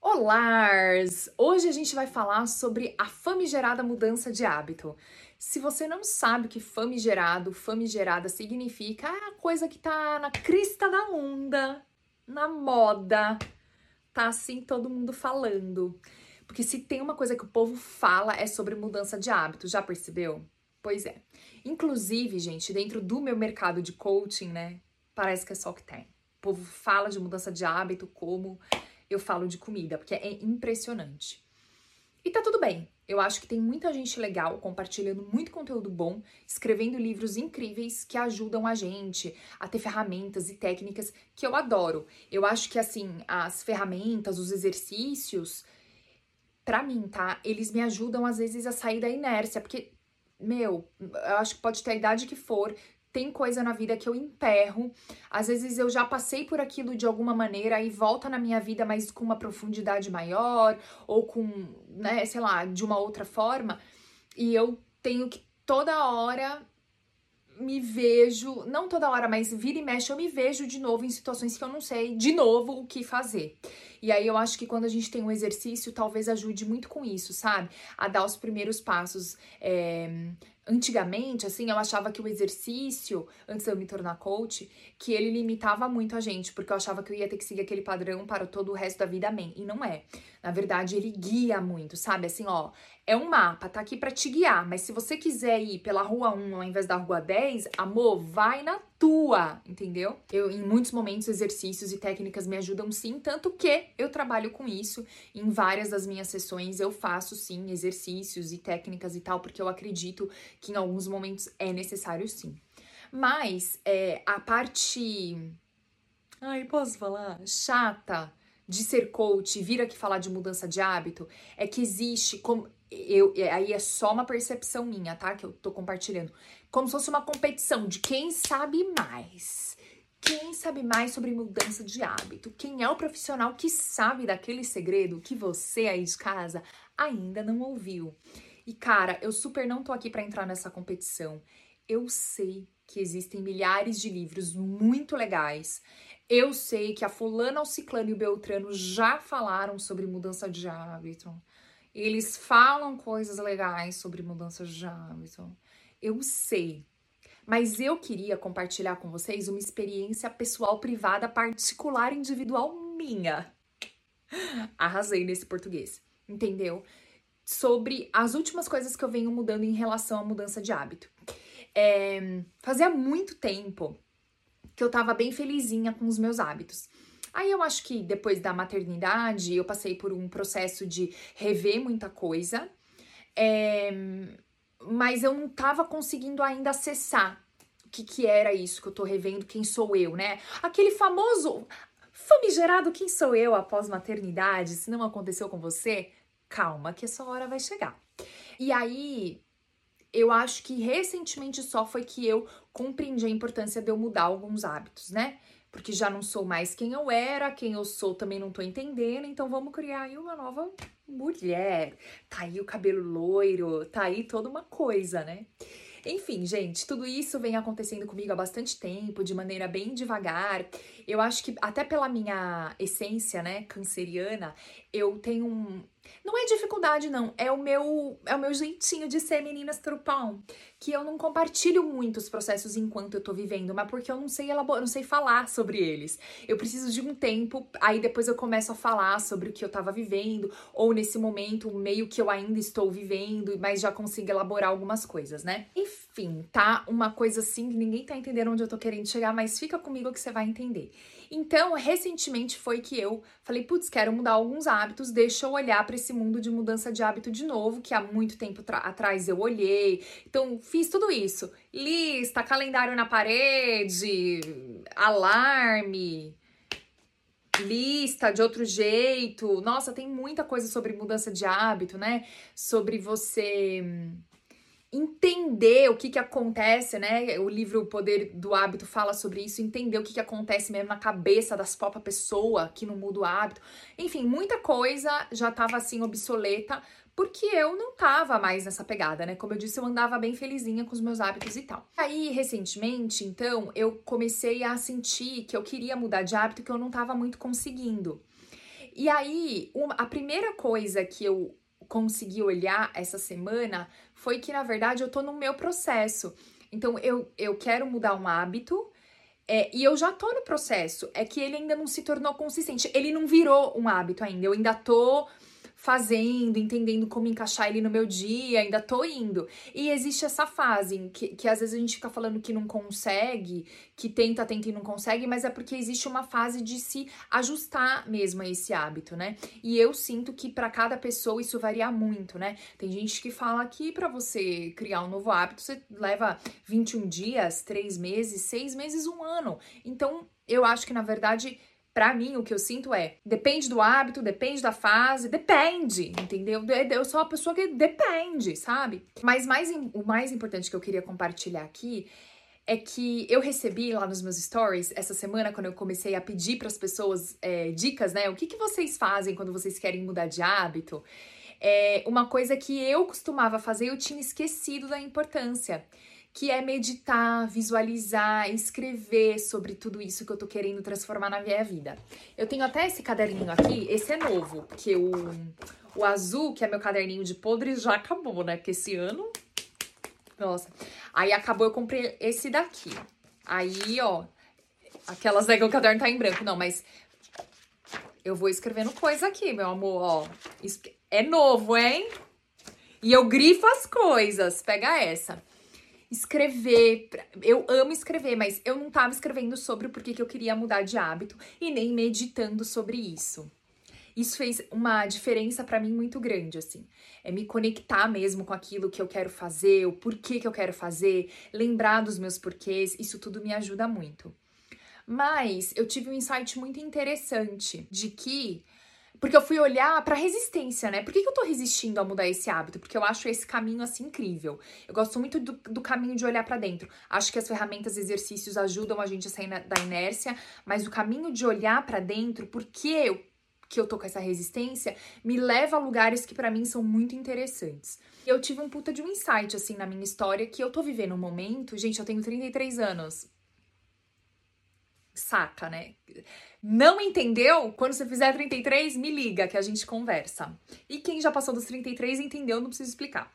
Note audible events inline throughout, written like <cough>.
Olá! Hoje a gente vai falar sobre a famigerada mudança de hábito. Se você não sabe o que famigerado, famigerada significa, é a coisa que tá na crista da onda, na moda, tá assim todo mundo falando. Porque se tem uma coisa que o povo fala é sobre mudança de hábito, já percebeu? Pois é. Inclusive, gente, dentro do meu mercado de coaching, né, parece que é só o que tem. O povo fala de mudança de hábito como eu falo de comida, porque é impressionante. E tá tudo bem. Eu acho que tem muita gente legal compartilhando muito conteúdo bom, escrevendo livros incríveis que ajudam a gente a ter ferramentas e técnicas que eu adoro. Eu acho que assim, as ferramentas, os exercícios, para mim, tá? Eles me ajudam às vezes a sair da inércia, porque meu, eu acho que pode ter a idade que for, tem coisa na vida que eu emperro. Às vezes eu já passei por aquilo de alguma maneira e volta na minha vida, mas com uma profundidade maior ou com, né, sei lá, de uma outra forma. E eu tenho que toda hora me vejo, não toda hora, mas vira e mexe, eu me vejo de novo em situações que eu não sei de novo o que fazer. E aí eu acho que quando a gente tem um exercício, talvez ajude muito com isso, sabe? A dar os primeiros passos. É, antigamente, assim, eu achava que o exercício, antes de eu me tornar coach, que ele limitava muito a gente, porque eu achava que eu ia ter que seguir aquele padrão para todo o resto da vida, amém. E não é. Na verdade, ele guia muito, sabe? Assim, ó, é um mapa, tá aqui para te guiar, mas se você quiser ir pela rua 1 ao invés da rua 10, amor, vai na tua, entendeu? Eu, em muitos momentos, exercícios e técnicas me ajudam sim, tanto que eu trabalho com isso. Em várias das minhas sessões eu faço sim exercícios e técnicas e tal, porque eu acredito que em alguns momentos é necessário sim. Mas é, a parte. Ai, posso falar? Chata de ser coach e vir aqui falar de mudança de hábito é que existe como eu aí é só uma percepção minha, tá? Que eu tô compartilhando. Como se fosse uma competição de quem sabe mais. Quem sabe mais sobre mudança de hábito? Quem é o profissional que sabe daquele segredo que você aí de casa ainda não ouviu? E cara, eu super não tô aqui para entrar nessa competição. Eu sei que existem milhares de livros muito legais. Eu sei que a fulana, o ciclano e o beltrano já falaram sobre mudança de hábito. Eles falam coisas legais sobre mudança de hábito. Eu sei. Mas eu queria compartilhar com vocês uma experiência pessoal, privada, particular, individual minha. Arrasei nesse português, entendeu? Sobre as últimas coisas que eu venho mudando em relação à mudança de hábito. É, fazia muito tempo que eu tava bem felizinha com os meus hábitos. Aí eu acho que depois da maternidade eu passei por um processo de rever muita coisa, é, mas eu não tava conseguindo ainda acessar o que, que era isso que eu tô revendo, quem sou eu, né? Aquele famoso famigerado quem sou eu após maternidade, se não aconteceu com você, calma que essa hora vai chegar. E aí eu acho que recentemente só foi que eu compreendi a importância de eu mudar alguns hábitos, né? Porque já não sou mais quem eu era, quem eu sou também não tô entendendo, então vamos criar aí uma nova mulher. Tá aí o cabelo loiro, tá aí toda uma coisa, né? Enfim, gente, tudo isso vem acontecendo comigo há bastante tempo, de maneira bem devagar. Eu acho que até pela minha essência, né, canceriana, eu tenho um não é dificuldade, não. É o meu é o meu jeitinho de ser meninas trupão. Que eu não compartilho muito os processos enquanto eu tô vivendo, mas porque eu não sei elaborar, não sei falar sobre eles. Eu preciso de um tempo, aí depois eu começo a falar sobre o que eu tava vivendo, ou nesse momento, meio que eu ainda estou vivendo, mas já consigo elaborar algumas coisas, né? Enfim, tá? Uma coisa assim que ninguém tá entendendo onde eu tô querendo chegar, mas fica comigo que você vai entender. Então, recentemente foi que eu falei, putz, quero mudar alguns hábitos, deixa eu olhar para esse mundo de mudança de hábito de novo, que há muito tempo atrás eu olhei. Então, fiz tudo isso. Lista, calendário na parede, alarme, lista de outro jeito. Nossa, tem muita coisa sobre mudança de hábito, né? Sobre você entender o que que acontece, né? O livro O Poder do Hábito fala sobre isso, entender o que que acontece mesmo na cabeça das próprias pessoa que não muda o hábito. Enfim, muita coisa já estava assim obsoleta, porque eu não tava mais nessa pegada, né? Como eu disse, eu andava bem felizinha com os meus hábitos e tal. Aí, recentemente, então, eu comecei a sentir que eu queria mudar de hábito que eu não tava muito conseguindo. E aí, uma, a primeira coisa que eu consegui olhar essa semana foi que, na verdade, eu tô no meu processo. Então, eu, eu quero mudar um hábito. É, e eu já tô no processo. É que ele ainda não se tornou consistente. Ele não virou um hábito ainda. Eu ainda tô fazendo, entendendo como encaixar ele no meu dia, ainda tô indo. E existe essa fase que, que às vezes a gente fica falando que não consegue, que tenta, tenta e não consegue, mas é porque existe uma fase de se ajustar mesmo a esse hábito, né? E eu sinto que para cada pessoa isso varia muito, né? Tem gente que fala que para você criar um novo hábito você leva 21 dias, 3 meses, 6 meses, um ano. Então, eu acho que na verdade para mim, o que eu sinto é, depende do hábito, depende da fase, depende, entendeu? Eu sou uma pessoa que depende, sabe? Mas mais, o mais importante que eu queria compartilhar aqui é que eu recebi lá nos meus stories essa semana, quando eu comecei a pedir para as pessoas é, dicas, né? O que, que vocês fazem quando vocês querem mudar de hábito? É uma coisa que eu costumava fazer, eu tinha esquecido da importância que é meditar, visualizar, escrever sobre tudo isso que eu tô querendo transformar na minha vida. Eu tenho até esse caderninho aqui, esse é novo, porque o, o azul, que é meu caderninho de podre, já acabou, né? Porque esse ano. Nossa. Aí acabou, eu comprei esse daqui. Aí, ó. Aquelas né que o caderno tá em branco. Não, mas eu vou escrevendo coisa aqui, meu amor, ó. É novo, hein? E eu grifo as coisas. Pega essa escrever. Eu amo escrever, mas eu não estava escrevendo sobre o porquê que eu queria mudar de hábito e nem meditando sobre isso. Isso fez uma diferença para mim muito grande, assim. É me conectar mesmo com aquilo que eu quero fazer, o porquê que eu quero fazer, lembrar dos meus porquês, isso tudo me ajuda muito. Mas eu tive um insight muito interessante de que porque eu fui olhar pra resistência, né? Por que, que eu tô resistindo a mudar esse hábito? Porque eu acho esse caminho assim incrível. Eu gosto muito do, do caminho de olhar para dentro. Acho que as ferramentas exercícios ajudam a gente a sair na, da inércia, mas o caminho de olhar para dentro, porque eu, que eu tô com essa resistência, me leva a lugares que para mim são muito interessantes. Eu tive um puta de um insight assim na minha história que eu tô vivendo um momento, gente, eu tenho 33 anos. Saca, né? Não entendeu? Quando você fizer 33, me liga que a gente conversa. E quem já passou dos 33 entendeu, não preciso explicar.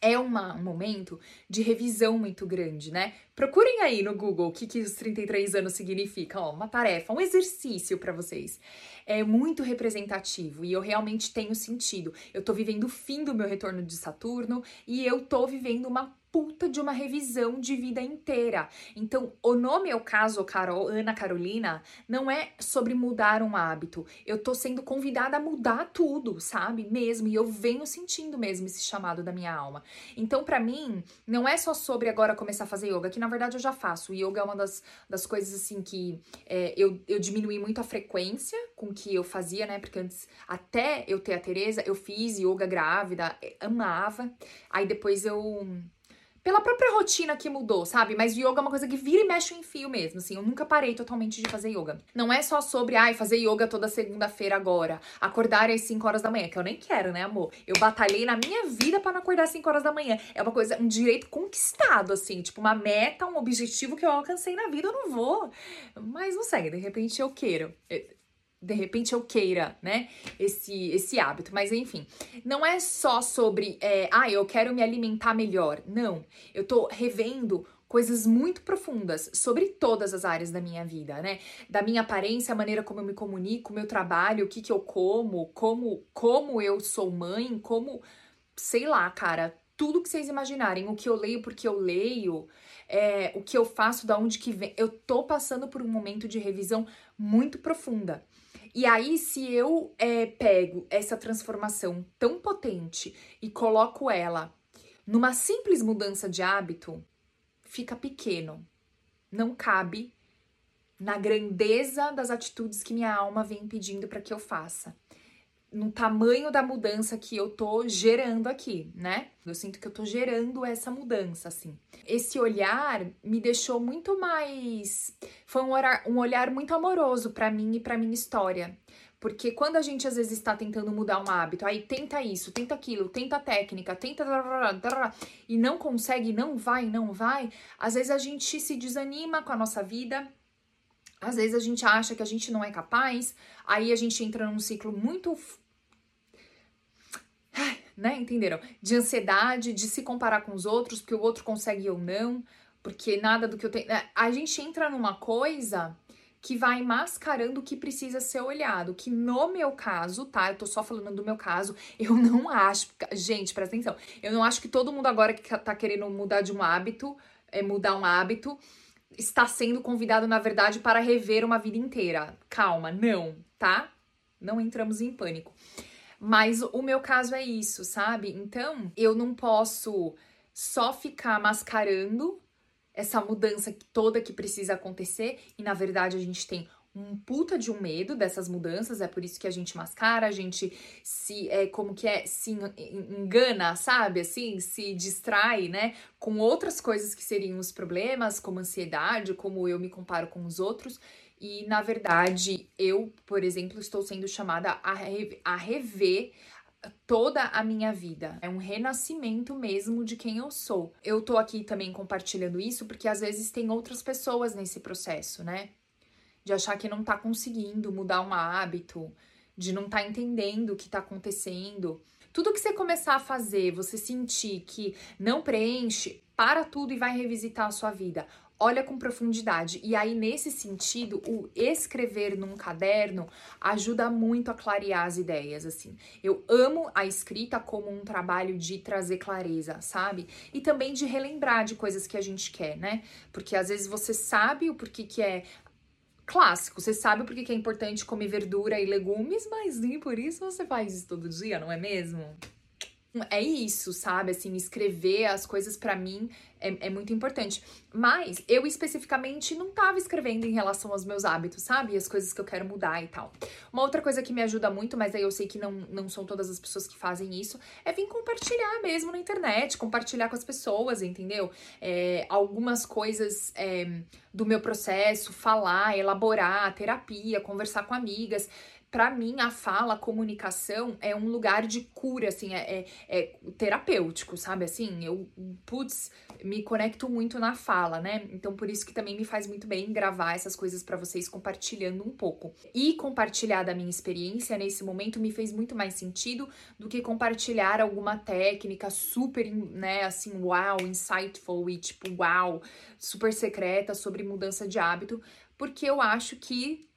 É uma, um momento de revisão muito grande, né? Procurem aí no Google o que, que os 33 anos significam. Ó, uma tarefa, um exercício para vocês. É muito representativo e eu realmente tenho sentido. Eu tô vivendo o fim do meu retorno de Saturno e eu tô vivendo uma puta de uma revisão de vida inteira. Então, o nome é o caso, Carol, Ana Carolina, não é sobre mudar um hábito. Eu tô sendo convidada a mudar tudo, sabe? Mesmo. E eu venho sentindo mesmo esse chamado da minha alma. Então, para mim, não é só sobre agora começar a fazer yoga, que na verdade eu já faço. O yoga é uma das, das coisas assim que é, eu, eu diminui muito a frequência com que eu fazia, né? Porque antes, até eu ter a Tereza, eu fiz yoga grávida, amava. Aí depois eu pela própria rotina que mudou, sabe? Mas yoga é uma coisa que vira e mexe em fio mesmo, assim. Eu nunca parei totalmente de fazer yoga. Não é só sobre, ai, fazer yoga toda segunda-feira agora, acordar às 5 horas da manhã, que eu nem quero, né, amor? Eu batalhei na minha vida para não acordar às 5 horas da manhã. É uma coisa, um direito conquistado, assim, tipo, uma meta, um objetivo que eu alcancei na vida, eu não vou. Mas não sei, de repente eu quero de repente eu queira, né, esse, esse hábito. Mas enfim, não é só sobre, é, ah, eu quero me alimentar melhor. Não, eu tô revendo coisas muito profundas sobre todas as áreas da minha vida, né? Da minha aparência, a maneira como eu me comunico, meu trabalho, o que que eu como, como, como eu sou mãe, como, sei lá, cara, tudo que vocês imaginarem, o que eu leio porque eu leio, é, o que eu faço, da onde que vem, eu tô passando por um momento de revisão muito profunda. E aí, se eu é, pego essa transformação tão potente e coloco ela numa simples mudança de hábito, fica pequeno. Não cabe na grandeza das atitudes que minha alma vem pedindo para que eu faça no tamanho da mudança que eu tô gerando aqui, né? Eu sinto que eu tô gerando essa mudança, assim. Esse olhar me deixou muito mais. Foi um olhar, um olhar muito amoroso para mim e para minha história. Porque quando a gente às vezes está tentando mudar um hábito, aí tenta isso, tenta aquilo, tenta a técnica, tenta e não consegue, não vai, não vai, às vezes a gente se desanima com a nossa vida, às vezes a gente acha que a gente não é capaz, aí a gente entra num ciclo muito né? Entenderam? De ansiedade, de se comparar com os outros, porque o outro consegue ou não, porque nada do que eu tenho. É, a gente entra numa coisa que vai mascarando o que precisa ser olhado. Que no meu caso, tá? Eu tô só falando do meu caso, <laughs> eu não acho. Gente, presta atenção. Eu não acho que todo mundo agora que tá querendo mudar de um hábito, é mudar um hábito, está sendo convidado, na verdade, para rever uma vida inteira. Calma, não, tá? Não entramos em pânico. Mas o meu caso é isso, sabe? Então, eu não posso só ficar mascarando essa mudança toda que precisa acontecer e na verdade a gente tem um puta de um medo dessas mudanças, é por isso que a gente mascara, a gente se é como que é, se engana, sabe? Assim, se distrai, né, com outras coisas que seriam os problemas, como ansiedade, como eu me comparo com os outros. E, na verdade, eu, por exemplo, estou sendo chamada a, re a rever toda a minha vida. É um renascimento mesmo de quem eu sou. Eu tô aqui também compartilhando isso porque às vezes tem outras pessoas nesse processo, né? De achar que não tá conseguindo mudar um hábito, de não tá entendendo o que tá acontecendo. Tudo que você começar a fazer, você sentir que não preenche, para tudo e vai revisitar a sua vida olha com profundidade. E aí, nesse sentido, o escrever num caderno ajuda muito a clarear as ideias, assim. Eu amo a escrita como um trabalho de trazer clareza, sabe? E também de relembrar de coisas que a gente quer, né? Porque às vezes você sabe o porquê que é clássico, você sabe porquê que é importante comer verdura e legumes, mas nem por isso você faz isso todo dia, não é mesmo? É isso, sabe? Assim, escrever as coisas para mim é, é, muito importante. Mas eu especificamente não tava escrevendo em relação aos meus hábitos, sabe? As coisas que eu quero mudar e tal. Uma outra coisa que me ajuda muito, mas aí eu sei que não, não são todas as pessoas que fazem isso, é vir compartilhar mesmo na internet, compartilhar com as pessoas, entendeu? É, algumas coisas é, do meu processo, falar, elaborar, terapia, conversar com amigas para mim, a fala, a comunicação é um lugar de cura, assim, é, é, é, terapêutico, sabe? Assim, eu, putz, me conecto muito na fala, né? Então, por isso que também me faz muito bem gravar essas coisas para vocês, compartilhando um pouco. E compartilhar da minha experiência nesse momento me fez muito mais sentido do que compartilhar alguma técnica super, né, assim, uau, insightful e tipo, uau, super secreta sobre mudança de hábito, porque eu acho que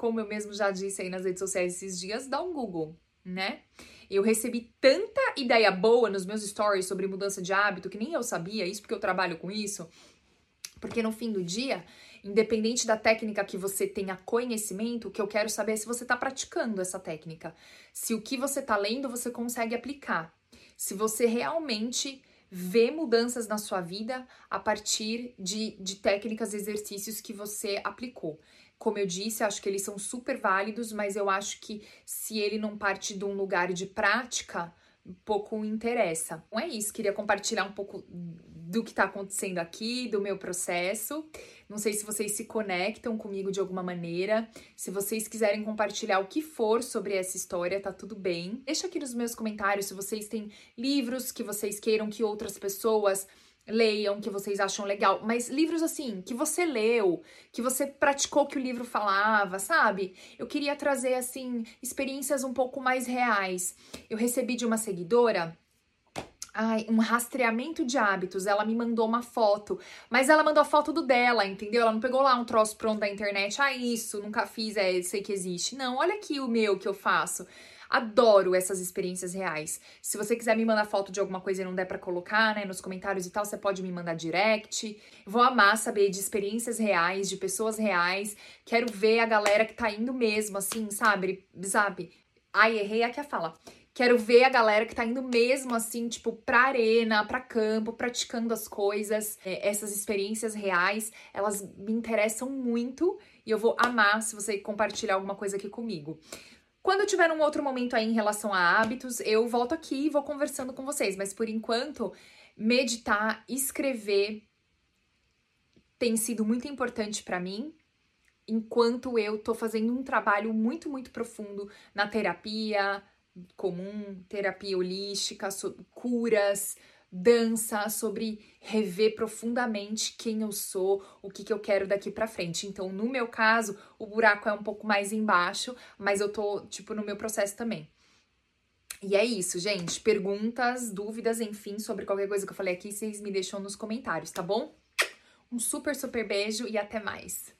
como eu mesmo já disse aí nas redes sociais esses dias, dá um Google, né? Eu recebi tanta ideia boa nos meus stories sobre mudança de hábito que nem eu sabia, isso porque eu trabalho com isso. Porque no fim do dia, independente da técnica que você tenha conhecimento, o que eu quero saber é se você está praticando essa técnica. Se o que você está lendo você consegue aplicar. Se você realmente vê mudanças na sua vida a partir de, de técnicas, exercícios que você aplicou. Como eu disse, acho que eles são super válidos, mas eu acho que se ele não parte de um lugar de prática, pouco interessa. Então é isso, queria compartilhar um pouco do que tá acontecendo aqui, do meu processo. Não sei se vocês se conectam comigo de alguma maneira. Se vocês quiserem compartilhar o que for sobre essa história, tá tudo bem. Deixa aqui nos meus comentários se vocês têm livros que vocês queiram que outras pessoas leiam, que vocês acham legal, mas livros assim, que você leu, que você praticou que o livro falava, sabe? Eu queria trazer assim experiências um pouco mais reais. Eu recebi de uma seguidora Ai, um rastreamento de hábitos. Ela me mandou uma foto, mas ela mandou a foto do dela, entendeu? Ela não pegou lá um troço pronto da internet. Ah, isso, nunca fiz, é, sei que existe. Não, olha aqui o meu que eu faço. Adoro essas experiências reais. Se você quiser me mandar foto de alguma coisa e não der para colocar, né, nos comentários e tal, você pode me mandar direct. Vou amar saber de experiências reais, de pessoas reais. Quero ver a galera que tá indo mesmo, assim, sabe? Sabe? Ai, errei aqui a fala Quero ver a galera que tá indo mesmo assim, tipo, pra arena, pra campo, praticando as coisas. É, essas experiências reais, elas me interessam muito e eu vou amar se você compartilhar alguma coisa aqui comigo. Quando tiver um outro momento aí em relação a hábitos, eu volto aqui e vou conversando com vocês, mas por enquanto, meditar, escrever tem sido muito importante para mim, enquanto eu tô fazendo um trabalho muito, muito profundo na terapia comum, terapia holística, curas, dança, sobre rever profundamente quem eu sou, o que, que eu quero daqui para frente. Então, no meu caso, o buraco é um pouco mais embaixo, mas eu tô, tipo, no meu processo também. E é isso, gente. Perguntas, dúvidas, enfim, sobre qualquer coisa que eu falei aqui, vocês me deixam nos comentários, tá bom? Um super, super beijo e até mais.